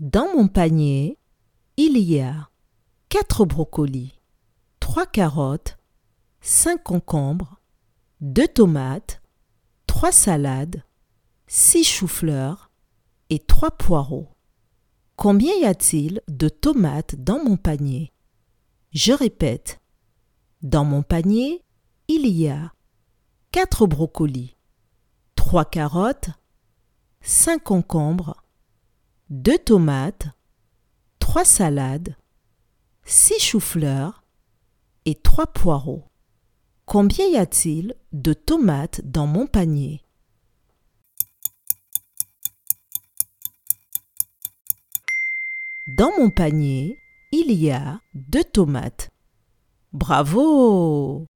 Dans mon panier, il y a 4 brocolis, 3 carottes, 5 concombres, 2 tomates, 3 salades, 6 choux-fleurs et 3 poireaux. Combien y a-t-il de tomates dans mon panier? Je répète. Dans mon panier, il y a 4 brocolis, 3 carottes, 5 concombres, 2 tomates, 3 salades, 6 choux-fleurs et 3 poireaux. Combien y a-t-il de tomates dans mon panier? Dans mon panier, il y a deux tomates. Bravo